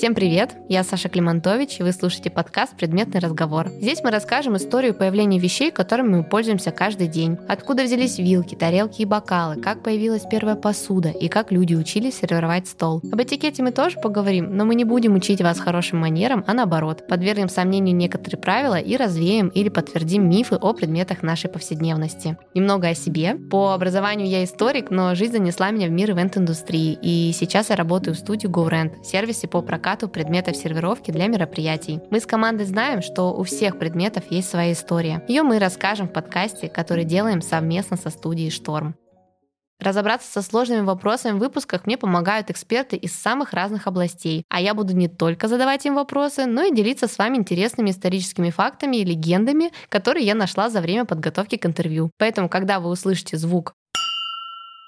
Всем привет! Я Саша Климантович, и вы слушаете подкаст «Предметный разговор». Здесь мы расскажем историю появления вещей, которыми мы пользуемся каждый день. Откуда взялись вилки, тарелки и бокалы, как появилась первая посуда и как люди учились сервировать стол. Об этикете мы тоже поговорим, но мы не будем учить вас хорошим манерам, а наоборот, подвергнем сомнению некоторые правила и развеем или подтвердим мифы о предметах нашей повседневности. Немного о себе. По образованию я историк, но жизнь занесла меня в мир ивент-индустрии, и сейчас я работаю в студии GoRent, сервисе по прокату предметов сервировки для мероприятий. Мы с командой знаем, что у всех предметов есть своя история. Ее мы расскажем в подкасте, который делаем совместно со студией «Шторм». Разобраться со сложными вопросами в выпусках мне помогают эксперты из самых разных областей, а я буду не только задавать им вопросы, но и делиться с вами интересными историческими фактами и легендами, которые я нашла за время подготовки к интервью. Поэтому, когда вы услышите звук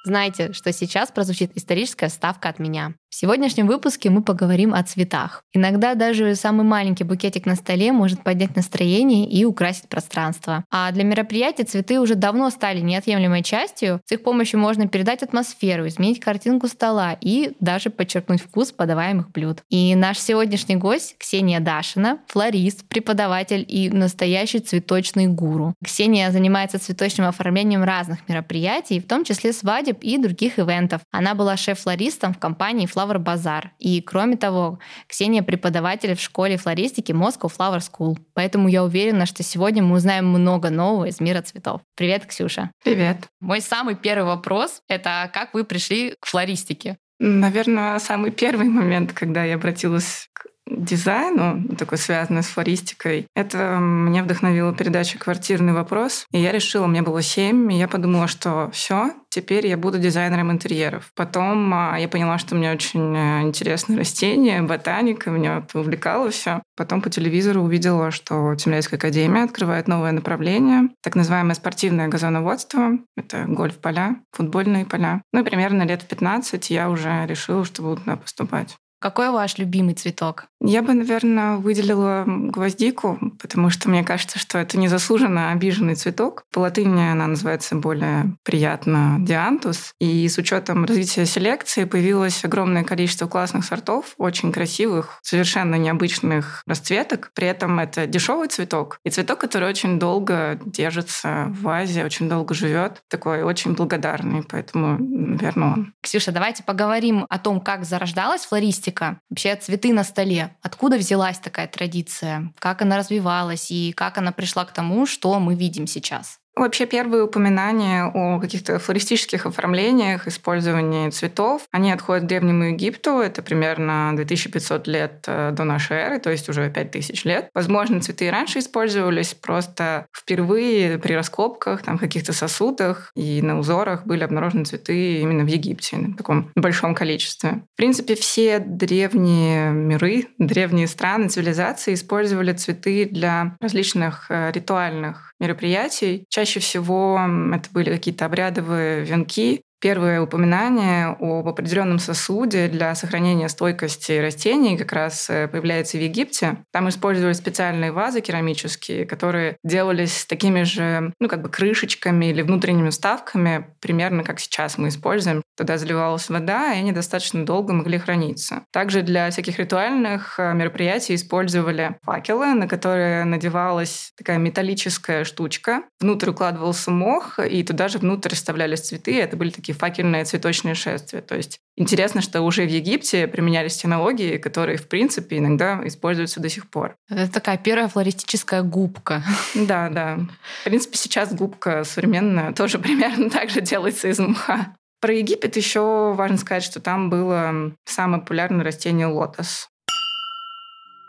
Знайте, что сейчас прозвучит историческая ставка от меня. В сегодняшнем выпуске мы поговорим о цветах. Иногда даже самый маленький букетик на столе может поднять настроение и украсить пространство. А для мероприятий цветы уже давно стали неотъемлемой частью. С их помощью можно передать атмосферу, изменить картинку стола и даже подчеркнуть вкус подаваемых блюд. И наш сегодняшний гость Ксения Дашина, флорист, преподаватель и настоящий цветочный гуру. Ксения занимается цветочным оформлением разных мероприятий, в том числе свадеб и других ивентов. Она была шеф-флористом в компании Flower Flower Bazaar. И кроме того, Ксения преподаватель в школе флористики Moscow Flower School. Поэтому я уверена, что сегодня мы узнаем много нового из мира цветов. Привет, Ксюша. Привет. Мой самый первый вопрос — это как вы пришли к флористике? Наверное, самый первый момент, когда я обратилась к дизайну, такой связанный с флористикой, это меня вдохновила передача «Квартирный вопрос». И я решила, мне было семь, и я подумала, что все, теперь я буду дизайнером интерьеров. Потом а, я поняла, что мне очень э, интересны растения, ботаника, меня это увлекало все. Потом по телевизору увидела, что Тимляйская академия открывает новое направление, так называемое спортивное газоноводство. Это гольф-поля, футбольные поля. Ну и примерно лет в 15 я уже решила, что буду туда поступать. Какой ваш любимый цветок? Я бы, наверное, выделила гвоздику, потому что мне кажется, что это незаслуженно обиженный цветок. По латыни она называется более приятно диантус. И с учетом развития селекции появилось огромное количество классных сортов, очень красивых, совершенно необычных расцветок. При этом это дешевый цветок и цветок, который очень долго держится в вазе, очень долго живет. Такой очень благодарный, поэтому, наверное, он. Ксюша, давайте поговорим о том, как зарождалась флористика классика, вообще цветы на столе. Откуда взялась такая традиция? Как она развивалась и как она пришла к тому, что мы видим сейчас? Вообще первые упоминания о каких-то флористических оформлениях, использовании цветов, они отходят к Древнему Египту. Это примерно 2500 лет э, до нашей эры, то есть уже 5000 лет. Возможно, цветы и раньше использовались, просто впервые при раскопках, там, каких-то сосудах и на узорах были обнаружены цветы именно в Египте, в таком большом количестве. В принципе, все древние миры, древние страны, цивилизации использовали цветы для различных э, ритуальных мероприятий. Чаще всего это были какие-то обрядовые венки, Первое упоминание об определенном сосуде для сохранения стойкости растений как раз э, появляется в Египте. Там использовали специальные вазы керамические, которые делались такими же, ну, как бы крышечками или внутренними вставками, примерно как сейчас мы используем. Туда заливалась вода, и они достаточно долго могли храниться. Также для всяких ритуальных э, мероприятий использовали факелы, на которые надевалась такая металлическая штучка. Внутрь укладывался мох, и туда же внутрь вставлялись цветы. Это были такие факельные цветочные шествия. То есть интересно, что уже в Египте применялись технологии, которые, в принципе, иногда используются до сих пор. Это такая первая флористическая губка. Да, да. В принципе, сейчас губка современная тоже примерно так же делается из мха. Про Египет еще важно сказать, что там было самое популярное растение лотос.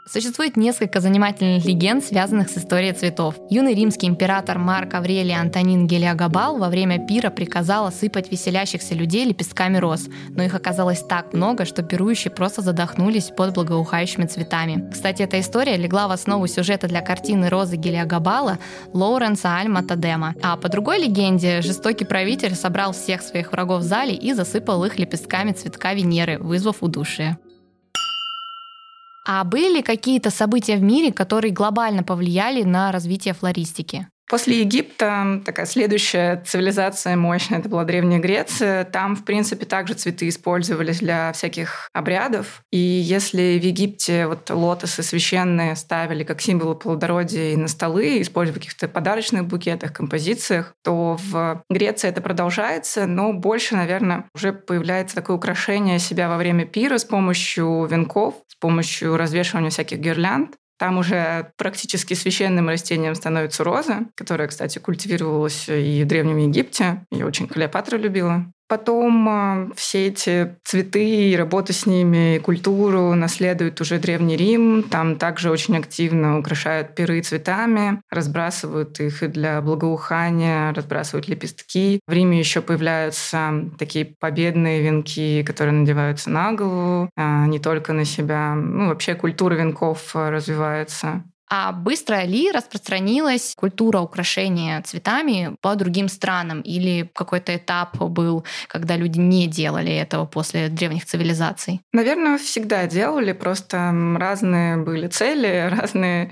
Существует несколько занимательных легенд, связанных с историей цветов. Юный римский император Марк Аврелий Антонин Гелиогабал во время пира приказал осыпать веселящихся людей лепестками роз, но их оказалось так много, что пирующие просто задохнулись под благоухающими цветами. Кстати, эта история легла в основу сюжета для картины «Розы Гелиогабала» Лоуренса Альма Тадема. А по другой легенде, жестокий правитель собрал всех своих врагов в зале и засыпал их лепестками цветка Венеры, вызвав удушие. А были ли какие-то события в мире, которые глобально повлияли на развитие флористики? После Египта такая следующая цивилизация мощная, это была Древняя Греция. Там, в принципе, также цветы использовались для всяких обрядов. И если в Египте вот лотосы священные ставили как символы плодородия и на столы, используя в каких-то подарочных букетах, композициях, то в Греции это продолжается, но больше, наверное, уже появляется такое украшение себя во время пира с помощью венков, с помощью развешивания всяких гирлянд. Там уже практически священным растением становится роза, которая, кстати, культивировалась и в Древнем Египте. Ее очень Клеопатра любила. Потом а, все эти цветы и работу с ними, и культуру наследует уже Древний Рим. Там также очень активно украшают пиры цветами, разбрасывают их для благоухания, разбрасывают лепестки. В Риме еще появляются такие победные венки, которые надеваются на голову, а не только на себя. Ну, вообще культура венков развивается. А быстро ли распространилась культура украшения цветами по другим странам? Или какой-то этап был, когда люди не делали этого после древних цивилизаций? Наверное, всегда делали, просто разные были цели, разные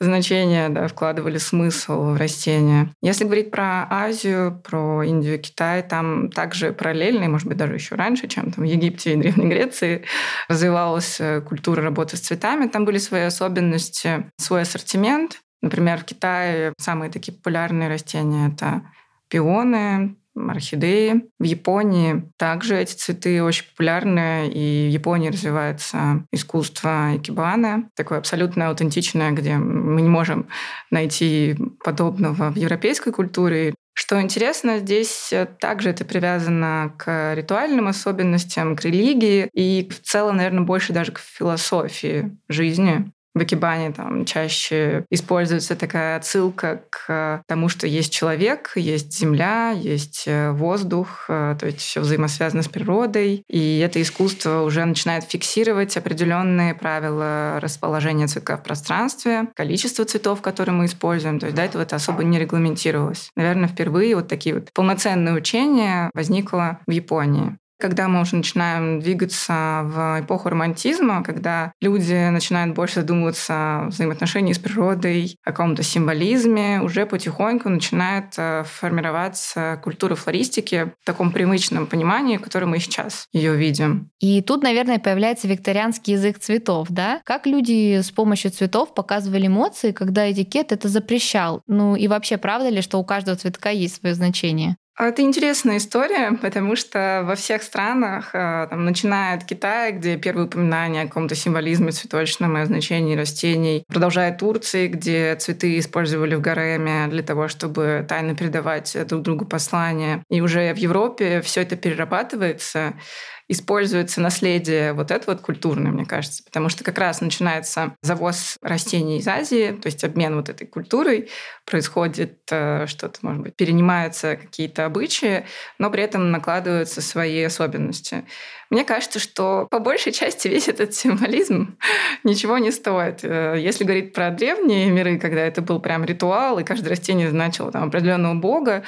значения да, вкладывали смысл в растения. Если говорить про Азию, про Индию, Китай, там также параллельно, и, может быть, даже еще раньше, чем там в Египте и Древней Греции, развивалась э, культура работы с цветами. Там были свои особенности, свой ассортимент. Например, в Китае самые такие популярные растения — это пионы, орхидеи. В Японии также эти цветы очень популярны, и в Японии развивается искусство икебаны, такое абсолютно аутентичное, где мы не можем найти подобного в европейской культуре. Что интересно, здесь также это привязано к ритуальным особенностям, к религии и в целом, наверное, больше даже к философии жизни. В Экибане там чаще используется такая отсылка к тому, что есть человек, есть земля, есть э, воздух, э, то есть все взаимосвязано с природой. И это искусство уже начинает фиксировать определенные правила расположения цветка в пространстве, количество цветов, которые мы используем. То есть до этого это особо не регламентировалось. Наверное, впервые вот такие вот полноценные учения возникло в Японии когда мы уже начинаем двигаться в эпоху романтизма, когда люди начинают больше задумываться о взаимоотношении с природой, о каком-то символизме, уже потихоньку начинает э, формироваться культура флористики в таком привычном понимании, в котором мы сейчас ее видим. И тут, наверное, появляется викторианский язык цветов, да? Как люди с помощью цветов показывали эмоции, когда этикет это запрещал? Ну и вообще, правда ли, что у каждого цветка есть свое значение? А это интересная история, потому что во всех странах, э, там, начиная от Китая, где первые упоминания о каком-то символизме цветочном и о значении растений, продолжая Турции, где цветы использовали в гареме для того, чтобы тайно передавать друг другу послания. И уже в Европе все это перерабатывается используется наследие вот это вот культурное, мне кажется, потому что как раз начинается завоз растений из Азии, то есть обмен вот этой культурой, происходит э, что-то, может быть, перенимаются какие-то обычаи, но при этом накладываются свои особенности. Мне кажется, что по большей части весь этот символизм ничего не стоит. Э, если говорить про древние миры, когда это был прям ритуал, и каждое растение значило там определенного бога,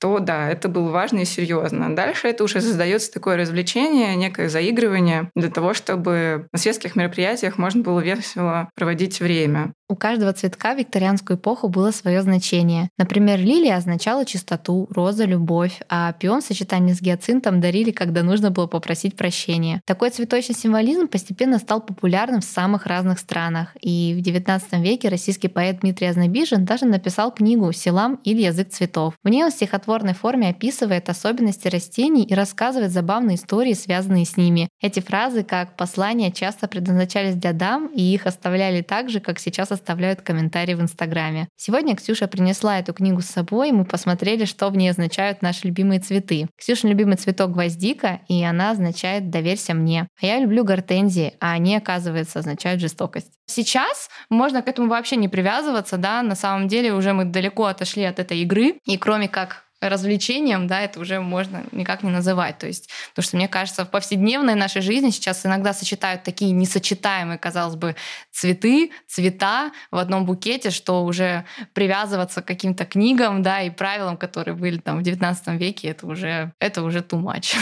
то да, это было важно и серьезно. Дальше это уже создается такое развлечение, некое заигрывание для того, чтобы на светских мероприятиях можно было весело проводить время. У каждого цветка в викторианскую эпоху было свое значение. Например, лилия означала чистоту, роза — любовь, а пион в сочетании с гиацинтом дарили, когда нужно было попросить прощения. Такой цветочный символизм постепенно стал популярным в самых разных странах. И в XIX веке российский поэт Дмитрий Азнабижин даже написал книгу «Селам или язык цветов». В ней он в стихотворной форме описывает особенности растений и рассказывает забавные истории, связанные с ними. Эти фразы, как послания, часто предназначались для дам, и их оставляли так же, как сейчас оставляют комментарии в Инстаграме. Сегодня Ксюша принесла эту книгу с собой, и мы посмотрели, что в ней означают наши любимые цветы. Ксюша любимый цветок гвоздика, и она означает «доверься мне». А я люблю гортензии, а они, оказывается, означают жестокость. Сейчас можно к этому вообще не привязываться, да, на самом деле уже мы далеко отошли от этой игры, и кроме как развлечением, да, это уже можно никак не называть. То есть, потому что, мне кажется, в повседневной нашей жизни сейчас иногда сочетают такие несочетаемые, казалось бы, цветы, цвета в одном букете, что уже привязываться к каким-то книгам, да, и правилам, которые были там в XIX веке, это уже, это уже too much.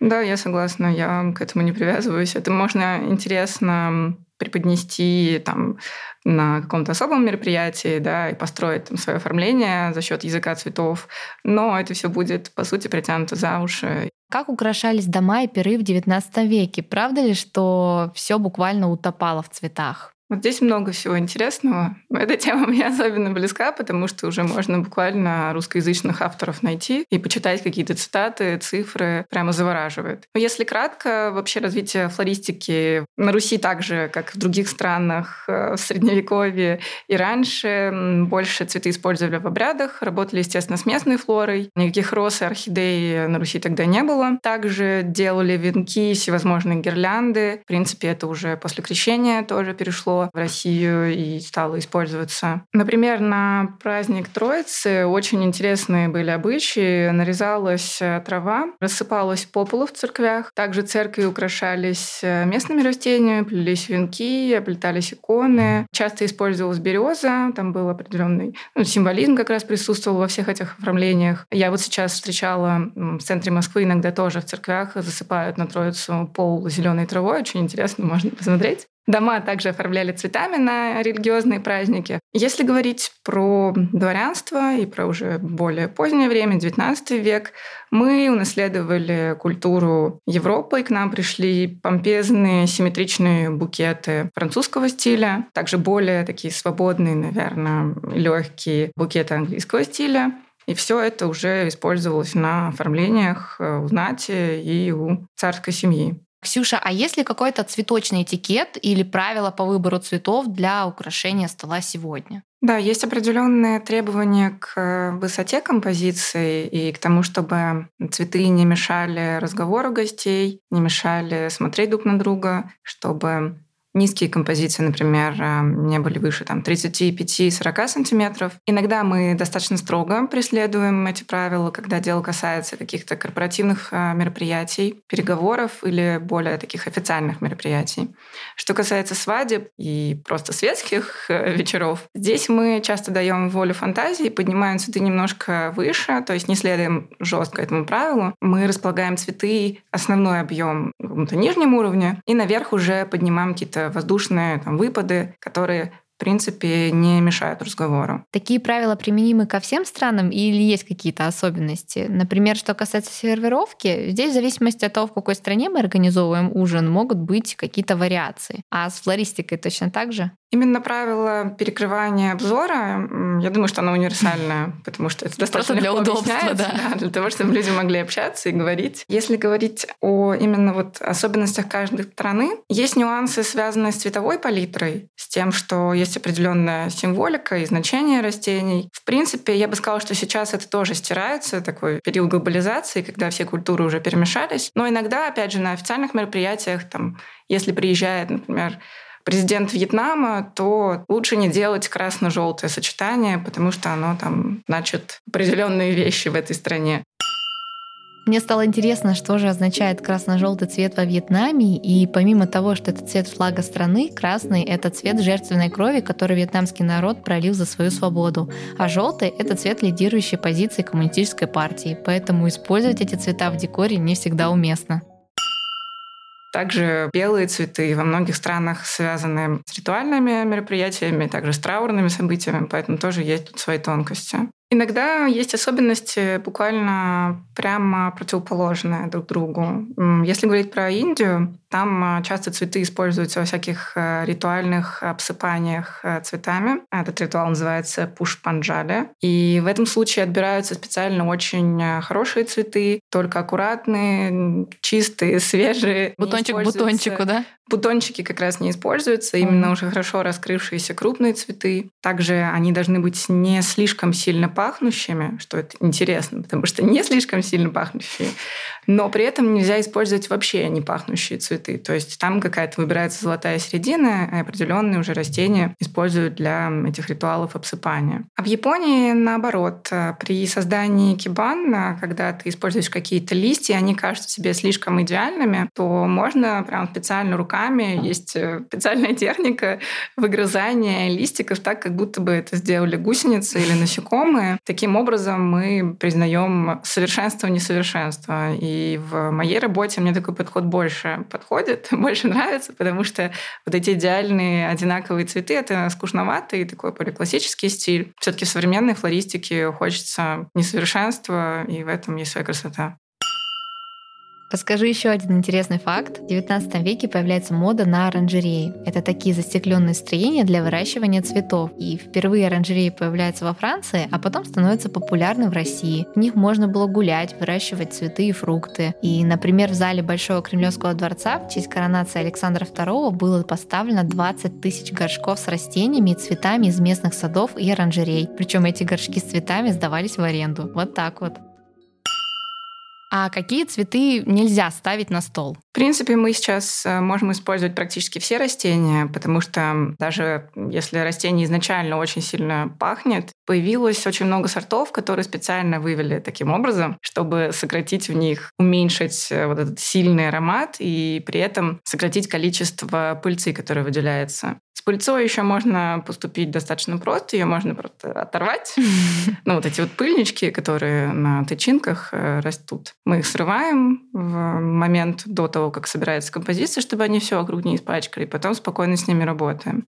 Да, я согласна, я к этому не привязываюсь. Это можно интересно преподнести там на каком-то особом мероприятии, да, и построить там свое оформление за счет языка цветов. Но это все будет, по сути, притянуто за уши. Как украшались дома и пиры в XIX веке? Правда ли, что все буквально утопало в цветах? Вот здесь много всего интересного. Эта тема мне особенно близка, потому что уже можно буквально русскоязычных авторов найти и почитать какие-то цитаты, цифры. Прямо завораживает. Но если кратко, вообще развитие флористики на Руси так же, как в других странах э, в Средневековье и раньше, больше цветы использовали в обрядах, работали, естественно, с местной флорой. Никаких роз и орхидей на Руси тогда не было. Также делали венки, всевозможные гирлянды. В принципе, это уже после крещения тоже перешло в Россию и стало использоваться. Например, на праздник Троицы очень интересные были обычаи. Нарезалась э, трава, рассыпалась по полу в церквях. Также церкви украшались э, местными растениями, плелись венки, оплетались иконы. Часто использовалась береза, там был определенный ну, символизм как раз присутствовал во всех этих оформлениях. Я вот сейчас встречала в центре Москвы иногда тоже в церквях засыпают на Троицу пол зеленой травой. Очень интересно, можно посмотреть. Дома также оформляли цветами на религиозные праздники. Если говорить про дворянство и про уже более позднее время, XIX век, мы унаследовали культуру Европы, и к нам пришли помпезные симметричные букеты французского стиля, также более такие свободные, наверное, легкие букеты английского стиля. И все это уже использовалось на оформлениях э, у знати и у царской семьи. Ксюша, а есть ли какой-то цветочный этикет или правила по выбору цветов для украшения стола сегодня? Да, есть определенные требования к э, высоте композиции и к тому, чтобы цветы не мешали разговору гостей, не мешали смотреть друг на друга, чтобы Низкие композиции, например, э, не были выше там, 35-40 сантиметров. Иногда мы достаточно строго преследуем эти правила, когда дело касается каких-то корпоративных э, мероприятий, переговоров или более таких официальных мероприятий. Что касается свадеб и просто светских э, вечеров, здесь мы часто даем волю фантазии, поднимаем цветы немножко выше, то есть не следуем жестко этому правилу. Мы располагаем цветы основной объем на каком-то нижнем уровне, и наверх уже поднимаем какие-то какие-то воздушные там, выпады, которые в принципе, не мешают разговору. Такие правила применимы ко всем странам или есть какие-то особенности? Например, что касается сервировки, здесь в зависимости от того, в какой стране мы организовываем ужин, могут быть какие-то вариации. А с флористикой точно так же? Именно правило перекрывания обзора, я думаю, что оно универсальное, потому что это достаточно Просто для удобства, да. да. Для того, чтобы люди могли общаться и говорить. Если говорить о именно вот особенностях каждой страны, есть нюансы, связанные с цветовой палитрой, с тем, что есть определенная символика и значение растений. В принципе, я бы сказала, что сейчас это тоже стирается, такой период глобализации, когда все культуры уже перемешались. Но иногда, опять же, на официальных мероприятиях, там, если приезжает, например, президент Вьетнама, то лучше не делать красно-желтое сочетание, потому что оно там значит определенные вещи в этой стране. Мне стало интересно, что же означает красно-желтый цвет во Вьетнаме, и помимо того, что это цвет флага страны, красный — это цвет жертвенной крови, который вьетнамский народ пролил за свою свободу, а желтый — это цвет лидирующей позиции коммунистической партии, поэтому использовать эти цвета в декоре не всегда уместно. Также белые цветы во многих странах связаны с ритуальными мероприятиями, также с траурными событиями, поэтому тоже есть тут свои тонкости. Иногда есть особенности буквально прямо противоположные друг другу. Если говорить про Индию, там а, часто цветы используются во всяких э, ритуальных обсыпаниях э, цветами. Этот ритуал называется пуш-панджали. И в этом случае отбираются специально очень э, хорошие цветы, только аккуратные, чистые, свежие. Бутончик бутончику, да? Бутончики как раз не используются, именно уже хорошо раскрывшиеся крупные цветы. Также они должны быть не слишком сильно пахнущими, что это интересно, потому что не слишком сильно пахнущие, но при этом нельзя использовать вообще не пахнущие цветы. То есть там какая-то выбирается золотая середина, и определенные уже растения используют для этих ритуалов обсыпания. А в Японии, наоборот, при создании кибан, когда ты используешь какие-то листья, они кажутся себе слишком идеальными, то можно прям специально руками руками, есть э, специальная техника выгрызания листиков так, как будто бы это сделали гусеницы или насекомые. Таким образом мы признаем совершенство несовершенства. И в моей работе мне такой подход больше подходит, больше нравится, потому что вот эти идеальные одинаковые цветы — это скучновато и такой поликлассический стиль. все таки в современной флористике хочется несовершенства, и в этом есть своя красота. Расскажу еще один интересный факт. В XIX веке появляется мода на оранжереи. Это такие застекленные строения для выращивания цветов. И впервые оранжереи появляются во Франции, а потом становятся популярны в России. В них можно было гулять, выращивать цветы и фрукты. И, например, в зале Большого Кремлевского дворца в честь коронации Александра II было поставлено 20 тысяч горшков с растениями и цветами из местных садов и оранжерей. Причем эти горшки с цветами сдавались в аренду. Вот так вот. А какие цветы нельзя ставить на стол? В принципе, мы сейчас э, можем использовать практически все растения, потому что даже если растение изначально очень сильно пахнет, появилось очень много сортов, которые специально вывели таким образом, чтобы сократить в них, уменьшить э, вот этот сильный аромат и при этом сократить количество пыльцы, которая выделяется. С пыльцой еще можно поступить достаточно просто, ее можно просто оторвать. Ну, вот эти вот пыльнички, которые на тычинках э, растут. Мы их срываем в момент до того, как собирается композиция, чтобы они все вокруг не испачкали, и потом спокойно с ними работаем.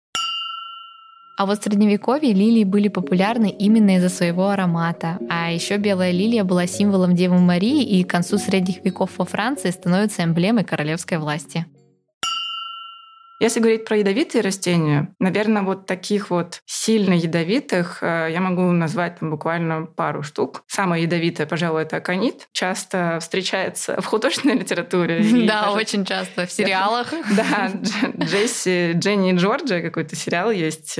А вот в средневековье лилии были популярны именно из-за своего аромата. А еще белая лилия была символом Девы Марии и к концу средних веков во Франции становится эмблемой королевской власти. Если говорить про ядовитые растения, наверное, вот таких вот сильно ядовитых э, я могу назвать там буквально пару штук. Самая ядовитая, пожалуй, это аконит. Часто встречается в художественной литературе. Да, очень часто в сериалах. Да, Джесси, Дженни и Джорджия какой-то сериал есть.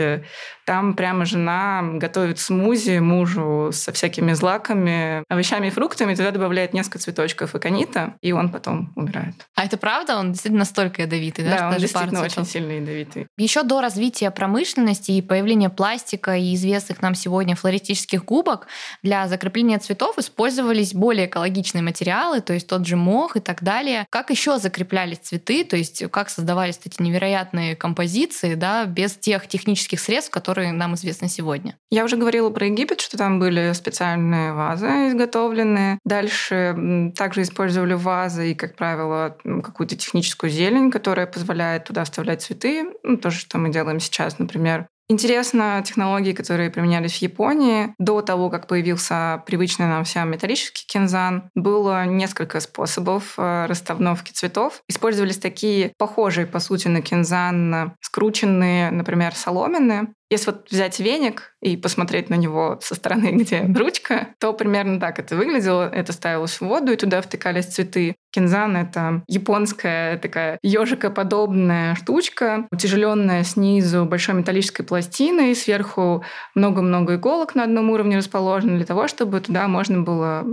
Там прямо жена готовит смузи мужу со всякими злаками, овощами и фруктами, туда добавляет несколько цветочков аконита, и он потом умирает. А это правда? Он действительно настолько ядовитый, да? Да, он действительно очень сильно ядовитый. Еще до развития промышленности и появления пластика и известных нам сегодня флористических губок для закрепления цветов использовались более экологичные материалы, то есть тот же мох и так далее. Как еще закреплялись цветы, то есть как создавались эти невероятные композиции, да, без тех технических средств, которые нам известны сегодня? Я уже говорила про Египет, что там были специальные вазы изготовленные. Дальше также использовали вазы и, как правило, какую-то техническую зелень, которая позволяет туда вставлять цветы. Ну, то, что мы делаем сейчас, например. Интересно технологии, которые применялись в Японии. До того, как появился привычный нам всем металлический кинзан, было несколько способов э, расстановки цветов. Использовались такие похожие, по сути, на кинзан, скрученные, например, соломенные. Если вот взять веник и посмотреть на него со стороны, где ручка, то примерно так это выглядело. Это ставилось в воду, и туда втыкались цветы. Кинзан — это японская такая ежикоподобная штучка, утяжеленная снизу большой металлической пластиной, сверху много-много иголок на одном уровне расположено для того, чтобы туда можно было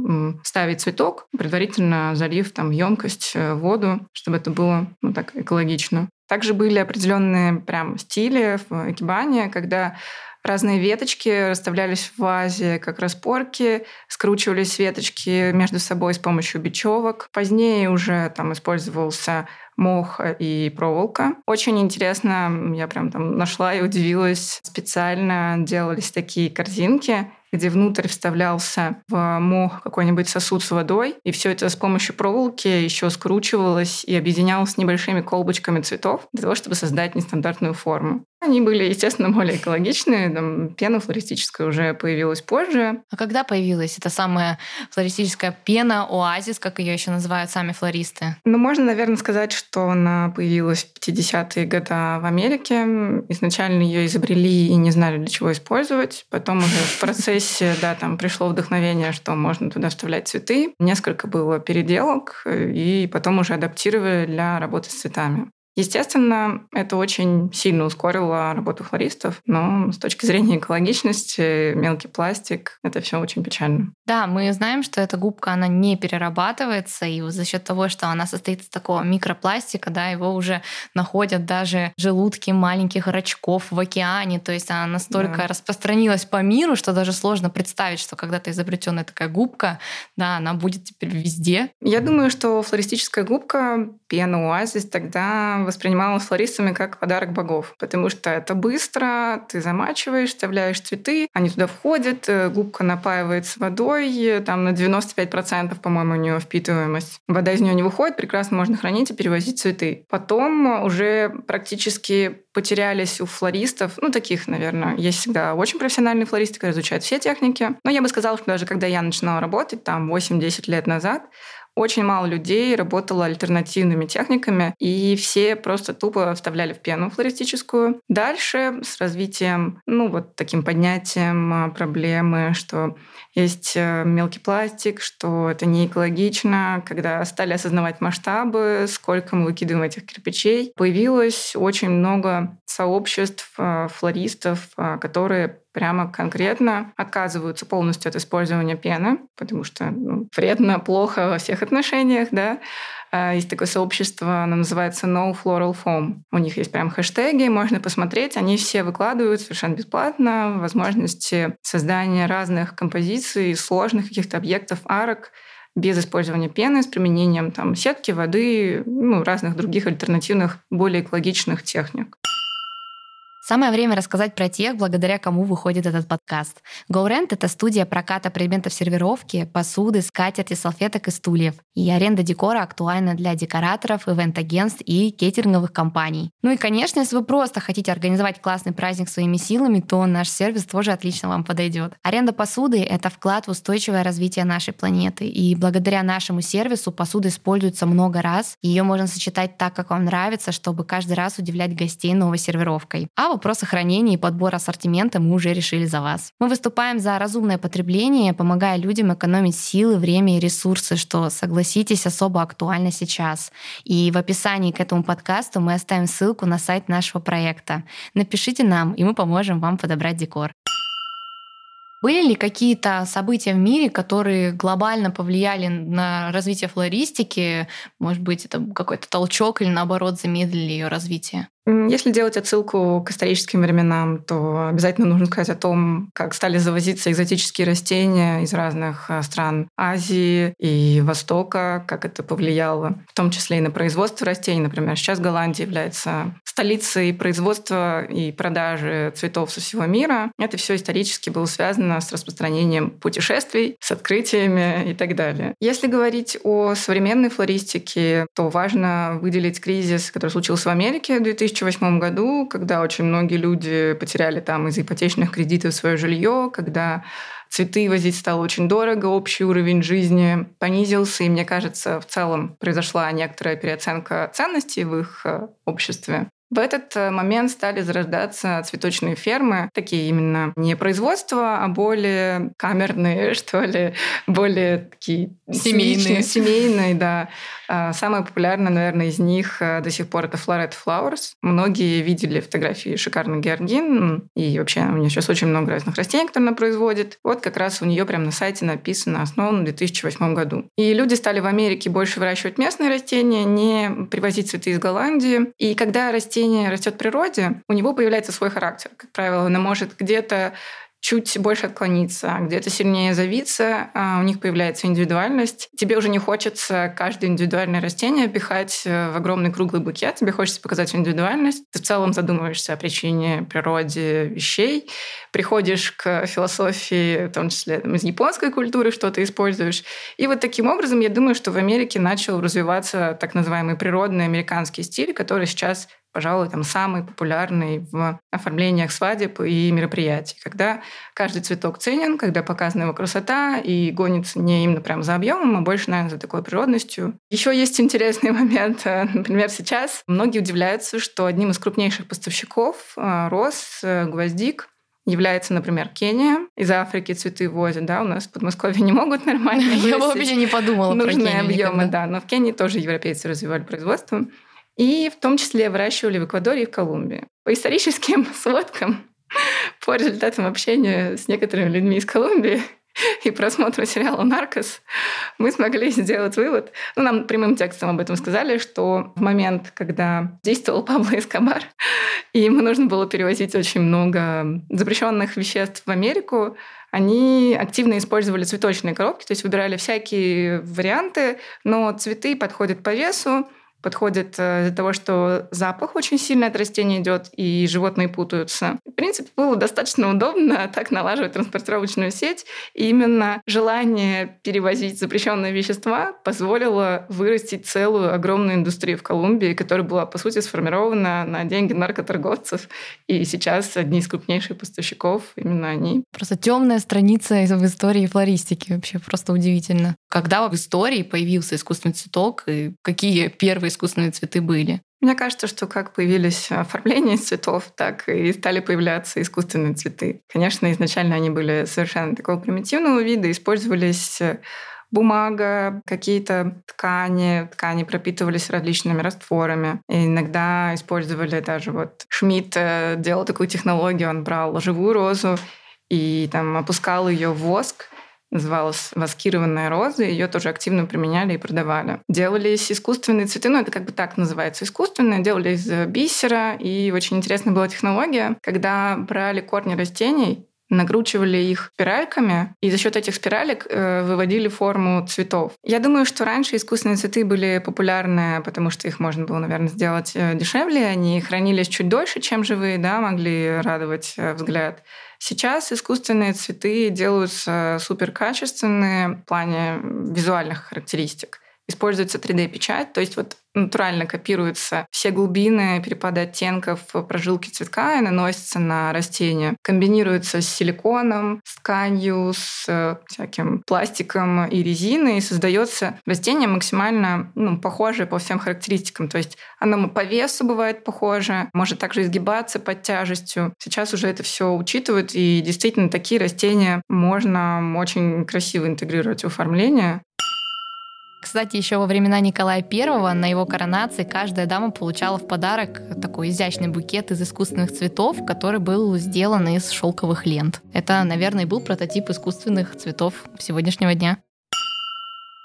ставить цветок, предварительно залив там емкость, э, воду, чтобы это было ну, так экологично. Также были определенные прям стили в экибане, когда разные веточки расставлялись в вазе как распорки, скручивались веточки между собой с помощью бечевок. Позднее уже там использовался мох и проволока. Очень интересно, я прям там нашла и удивилась. Специально делались такие корзинки, где внутрь вставлялся в мох какой-нибудь сосуд с водой, и все это с помощью проволоки еще скручивалось и объединялось с небольшими колбочками цветов для того, чтобы создать нестандартную форму. Они были, естественно, более экологичные. Там пена флористическая уже появилась позже. А когда появилась эта самая флористическая пена, оазис, как ее еще называют сами флористы? Ну, можно, наверное, сказать, что она появилась в 50-е годы в Америке. Изначально ее изобрели и не знали, для чего использовать. Потом уже в процессе, да, там пришло вдохновение, что можно туда вставлять цветы. Несколько было переделок, и потом уже адаптировали для работы с цветами. Естественно, это очень сильно ускорило работу флористов, но с точки зрения экологичности, мелкий пластик, это все очень печально. Да, мы знаем, что эта губка, она не перерабатывается, и за счет того, что она состоит из такого микропластика, да, его уже находят даже желудки маленьких рачков в океане, то есть она настолько да. распространилась по миру, что даже сложно представить, что когда-то изобретенная такая губка, да, она будет теперь везде. Я думаю, что флористическая губка, пена оазис тогда воспринималось флористами как подарок богов, потому что это быстро, ты замачиваешь, вставляешь цветы, они туда входят, э, губка напаивается водой, там на 95%, по-моему, у нее впитываемость. Вода из нее не выходит, прекрасно можно хранить и перевозить цветы. Потом уже практически потерялись у флористов, ну, таких, наверное, есть всегда очень профессиональные флористы, которые изучают все техники. Но я бы сказала, что даже когда я начинала работать, там, 8-10 лет назад, очень мало людей работало альтернативными техниками, и все просто тупо вставляли в пену флористическую. Дальше с развитием, ну вот таким поднятием а, проблемы, что есть э, мелкий пластик, что это не экологично. Когда стали осознавать масштабы, сколько мы выкидываем этих кирпичей, появилось очень много сообществ э, флористов, э, которые прямо конкретно отказываются полностью от использования пены, потому что ну, вредно, плохо во всех отношениях, да, а, есть такое сообщество, оно называется No Floral Foam. У них есть прям хэштеги, можно посмотреть. Они все выкладывают совершенно бесплатно возможности создания разных композиций, сложных каких-то объектов, арок, без использования пены, с применением там, сетки, воды, ну, разных других альтернативных, более экологичных техник. Самое время рассказать про тех, благодаря кому выходит этот подкаст. GoRent — это студия проката предметов сервировки, посуды, скатерти, салфеток и стульев. И аренда декора актуальна для декораторов, ивент-агентств и кейтеринговых компаний. Ну и, конечно, если вы просто хотите организовать классный праздник своими силами, то наш сервис тоже отлично вам подойдет. Аренда посуды — это вклад в устойчивое развитие нашей планеты. И благодаря нашему сервису посуда используется много раз. Ее можно сочетать так, как вам нравится, чтобы каждый раз удивлять гостей новой сервировкой. А вопросы хранения и подбора ассортимента мы уже решили за вас. Мы выступаем за разумное потребление, помогая людям экономить силы, время и ресурсы, что, согласитесь, особо актуально сейчас. И в описании к этому подкасту мы оставим ссылку на сайт нашего проекта. Напишите нам, и мы поможем вам подобрать декор. Были ли какие-то события в мире, которые глобально повлияли на развитие флористики? Может быть, это какой-то толчок или наоборот замедлили ее развитие? Если делать отсылку к историческим временам, то обязательно нужно сказать о том, как стали завозиться экзотические растения из разных э, стран Азии и Востока, как это повлияло, в том числе и на производство растений. Например, сейчас Голландия является столицей производства и продажи цветов со всего мира. Это все исторически было связано с распространением путешествий, с открытиями и так далее. Если говорить о современной флористике, то важно выделить кризис, который случился в Америке в 2000 2008 году, когда очень многие люди потеряли там из ипотечных кредитов свое жилье, когда цветы возить стало очень дорого, общий уровень жизни понизился, и мне кажется, в целом произошла некоторая переоценка ценностей в их э, обществе. В этот э, момент стали зарождаться цветочные фермы, такие именно не производства, а более камерные, что ли, более такие семейные. Семейные, да. А, самое популярное, наверное, из них э, до сих пор это Floret Flowers. Многие видели фотографии шикарный георгин, и вообще у нее сейчас очень много разных растений, которые она производит. Вот как раз у нее прямо на сайте написано «Основан в 2008 году». И люди стали в Америке больше выращивать местные растения, не привозить цветы из Голландии. И когда растение растет в природе, у него появляется свой характер. Как правило, оно может где-то чуть больше отклониться, где-то сильнее завиться, а у них появляется индивидуальность. Тебе уже не хочется каждое индивидуальное растение пихать э, в огромный круглый букет, тебе хочется показать индивидуальность. Ты в целом задумываешься о причине природе вещей, приходишь к философии, в том числе там, из японской культуры что-то используешь. И вот таким образом, я думаю, что в Америке начал развиваться так называемый природный американский стиль, который сейчас пожалуй, там самый популярный в оформлениях свадеб и мероприятий, когда каждый цветок ценен, когда показана его красота и гонится не именно прям за объемом, а больше, наверное, за такой природностью. Еще есть интересный момент. Например, сейчас многие удивляются, что одним из крупнейших поставщиков э, роз, э, гвоздик, является, например, Кения. Из Африки цветы возят, да, у нас в Подмосковье не могут нормально Я вообще не подумала Нужные объемы, да, но в Кении тоже европейцы развивали производство и в том числе выращивали в Эквадоре и в Колумбии. По историческим сводкам, по результатам общения с некоторыми людьми из Колумбии и просмотра сериала «Наркос», мы смогли сделать вывод, ну, нам прямым текстом об этом сказали, что в момент, когда действовал Пабло Эскобар, и ему нужно было перевозить очень много запрещенных веществ в Америку, они активно использовали цветочные коробки, то есть выбирали всякие варианты, но цветы подходят по весу, подходит э, из-за того, что запах очень сильно от растения идет, и животные путаются. В принципе, было достаточно удобно так налаживать транспортировочную сеть. И именно желание перевозить запрещенные вещества позволило вырастить целую огромную индустрию в Колумбии, которая была, по сути, сформирована на деньги наркоторговцев. И сейчас одни из крупнейших поставщиков именно они. Просто темная страница в истории флористики. Вообще просто удивительно. Когда в истории появился искусственный цветок и какие первые искусственные цветы были? Мне кажется, что как появились оформления цветов, так и стали появляться искусственные цветы. Конечно, изначально они были совершенно такого примитивного вида, использовались бумага, какие-то ткани. Ткани пропитывались различными растворами. И иногда использовали даже вот Шмидт э, делал такую технологию, он брал живую розу и там опускал ее в воск, называлась «Воскированная роза», ее тоже активно применяли и продавали. Делались искусственные цветы, ну это как бы так называется, искусственные, делали из бисера, и очень интересная была технология, когда брали корни растений, накручивали их спиральками, и за счет этих спиралек э, выводили форму цветов. Я думаю, что раньше искусственные цветы были популярны, потому что их можно было, наверное, сделать э, дешевле, они хранились чуть дольше, чем живые, да, могли радовать э, взгляд. Сейчас искусственные цветы делаются суперкачественные в плане визуальных характеристик используется 3D-печать, то есть вот натурально копируются все глубины, перепады оттенков прожилки цветка и наносятся на растение. Комбинируется с силиконом, с тканью, с э, всяким пластиком и резиной, и создается растение максимально ну, похожее по всем характеристикам. То есть оно по весу бывает похоже, может также изгибаться под тяжестью. Сейчас уже это все учитывают, и действительно такие растения можно очень красиво интегрировать в оформление. Кстати, еще во времена Николая I на его коронации каждая дама получала в подарок такой изящный букет из искусственных цветов, который был сделан из шелковых лент. Это, наверное, был прототип искусственных цветов сегодняшнего дня.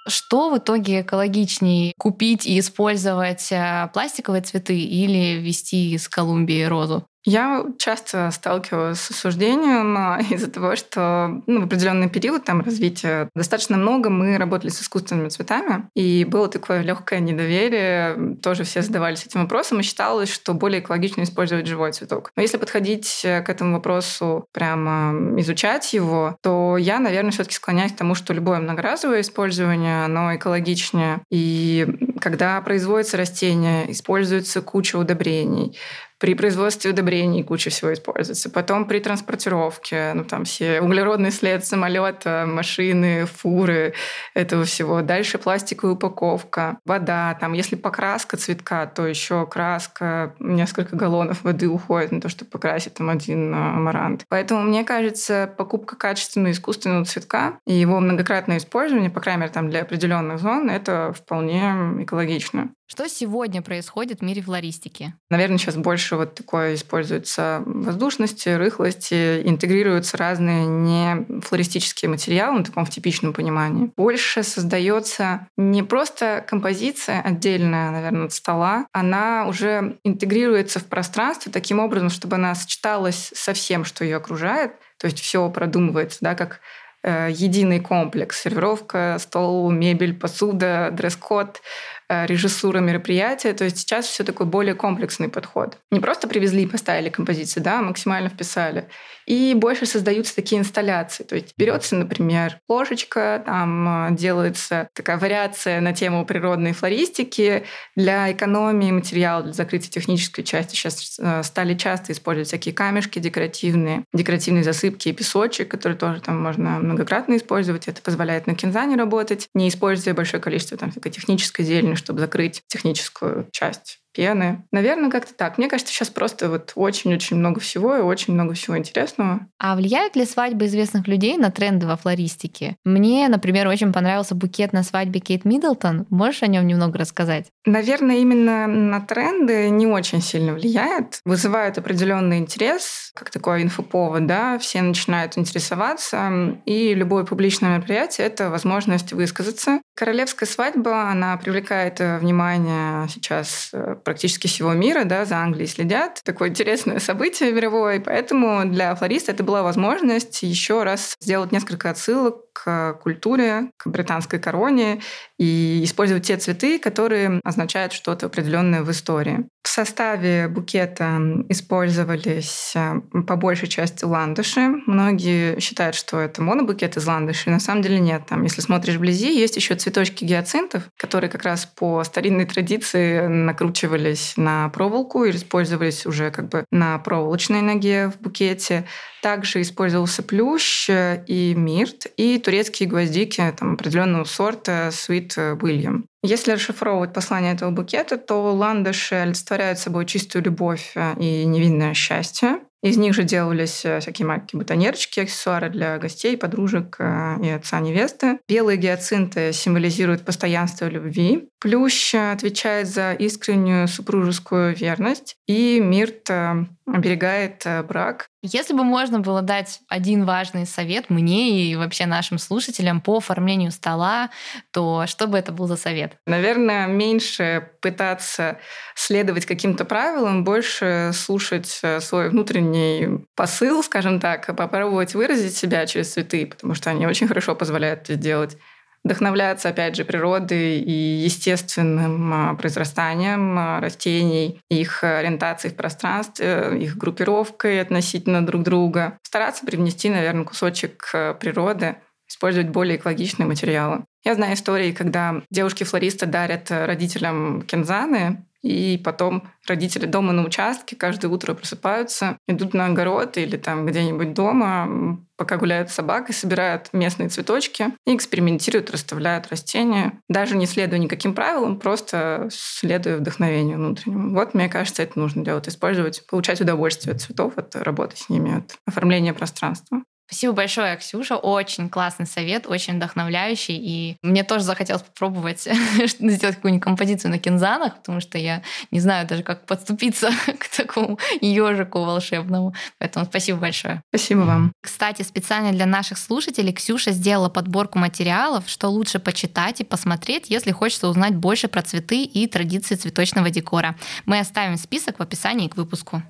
Что в итоге экологичнее? Купить и использовать э, пластиковые цветы или ввести из Колумбии розу? Я часто сталкивалась с осуждением а, из-за того, что ну, в определенный период там развития достаточно много мы работали с искусственными цветами, и было такое легкое недоверие, тоже все задавались этим вопросом, и считалось, что более экологично использовать живой цветок. Но если подходить к этому вопросу, прямо изучать его, то я, наверное, все-таки склоняюсь к тому, что любое многоразовое использование, оно экологичнее. И когда производится растение, используется куча удобрений, при производстве удобрений куча всего используется. Потом при транспортировке, ну там все углеродный след самолета, машины, фуры, этого всего. Дальше пластиковая упаковка, вода. Там, если покраска цветка, то еще краска, несколько галлонов воды уходит на то, чтобы покрасить там один а, амарант. Поэтому, мне кажется, покупка качественного искусственного цветка и его многократное использование, по крайней мере, там для определенных зон, это вполне экологично. Что сегодня происходит в мире флористики? Наверное, сейчас больше вот такое используется воздушности, рыхлости, интегрируются разные не флористические материалы, на таком в типичном понимании. Больше создается не просто композиция отдельная, наверное, от стола, она уже интегрируется в пространство таким образом, чтобы она сочеталась со всем, что ее окружает. То есть все продумывается, да, как единый комплекс. Сервировка, стол, мебель, посуда, дресс-код, Э, режиссура мероприятия. То есть сейчас все такой более комплексный подход. Не просто привезли и поставили композицию, да, а максимально вписали. И больше создаются такие инсталляции. То есть берется, например, ложечка, там э, делается такая вариация на тему природной флористики для экономии материала, для закрытия технической части. Сейчас э, стали часто использовать всякие камешки декоративные, декоративные засыпки и песочек, которые тоже там можно многократно использовать. Это позволяет на кинзане работать, не используя большое количество там всякой технической зелени, чтобы закрыть техническую часть пены. Наверное, как-то так. Мне кажется, сейчас просто вот очень-очень много всего и очень много всего интересного. А влияют ли свадьбы известных людей на тренды во флористике? Мне, например, очень понравился букет на свадьбе Кейт Миддлтон. Можешь о нем немного рассказать? Наверное, именно на тренды не очень сильно влияет. Вызывают определенный интерес, как такой инфоповод, да, все начинают интересоваться, и любое публичное мероприятие — это возможность высказаться, Королевская свадьба, она привлекает э, внимание сейчас э, практически всего мира, да, за Англией следят. Такое интересное событие мировое, поэтому для флориста это была возможность еще раз сделать несколько отсылок к культуре, к британской короне и использовать те цветы, которые означают что-то определенное в истории. В составе букета использовались э, по большей части ландыши. Многие считают, что это монобукет из ландышей. На самом деле нет. Там, если смотришь вблизи, есть еще цветочки гиацинтов, которые как раз по старинной традиции накручивались на проволоку и использовались уже как бы на проволочной ноге в букете. Также использовался плющ и мирт, и турецкие гвоздики там, определенного сорта Sweet William. Если расшифровывать послание этого букета, то ландыши олицетворяют собой чистую любовь и невинное счастье. Из них же делались э, всякие маленькие бутонерочки, аксессуары для гостей, подружек э, и отца невесты. Белые гиацинты символизируют постоянство любви. Плющ отвечает за искреннюю супружескую верность. И мирт э, оберегает брак. Если бы можно было дать один важный совет мне и вообще нашим слушателям по оформлению стола, то что бы это был за совет? Наверное, меньше пытаться следовать каким-то правилам, больше слушать свой внутренний посыл, скажем так, попробовать выразить себя через цветы, потому что они очень хорошо позволяют это сделать вдохновляться, опять же, природой и естественным а, произрастанием а, растений, их ориентацией в пространстве, их группировкой относительно друг друга. Стараться привнести, наверное, кусочек а, природы, использовать более экологичные материалы. Я знаю истории, когда девушки-флористы дарят родителям кензаны, и потом родители дома на участке каждое утро просыпаются, идут на огород или там где-нибудь дома, пока гуляют с собакой, собирают местные цветочки и экспериментируют, расставляют растения, даже не следуя никаким правилам, просто следуя вдохновению внутреннему. Вот, мне кажется, это нужно делать, использовать, получать удовольствие от цветов, от работы с ними, от оформления пространства. Спасибо большое, Ксюша. Очень классный совет, очень вдохновляющий. И мне тоже захотелось попробовать сделать какую-нибудь композицию на кинзанах, потому что я не знаю даже, как подступиться к такому ежику волшебному. Поэтому спасибо большое. Спасибо вам. Кстати, специально для наших слушателей Ксюша сделала подборку материалов, что лучше почитать и посмотреть, если хочется узнать больше про цветы и традиции цветочного декора. Мы оставим список в описании к выпуску.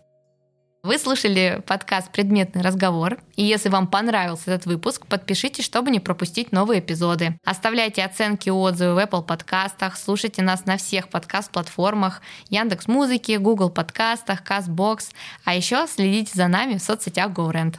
Вы слушали подкаст «Предметный разговор». И если вам понравился этот выпуск, подпишитесь, чтобы не пропустить новые эпизоды. Оставляйте оценки и отзывы в Apple подкастах, слушайте нас на всех подкаст-платформах, Яндекс Музыки, Google подкастах, CastBox, а еще следите за нами в соцсетях GoRent.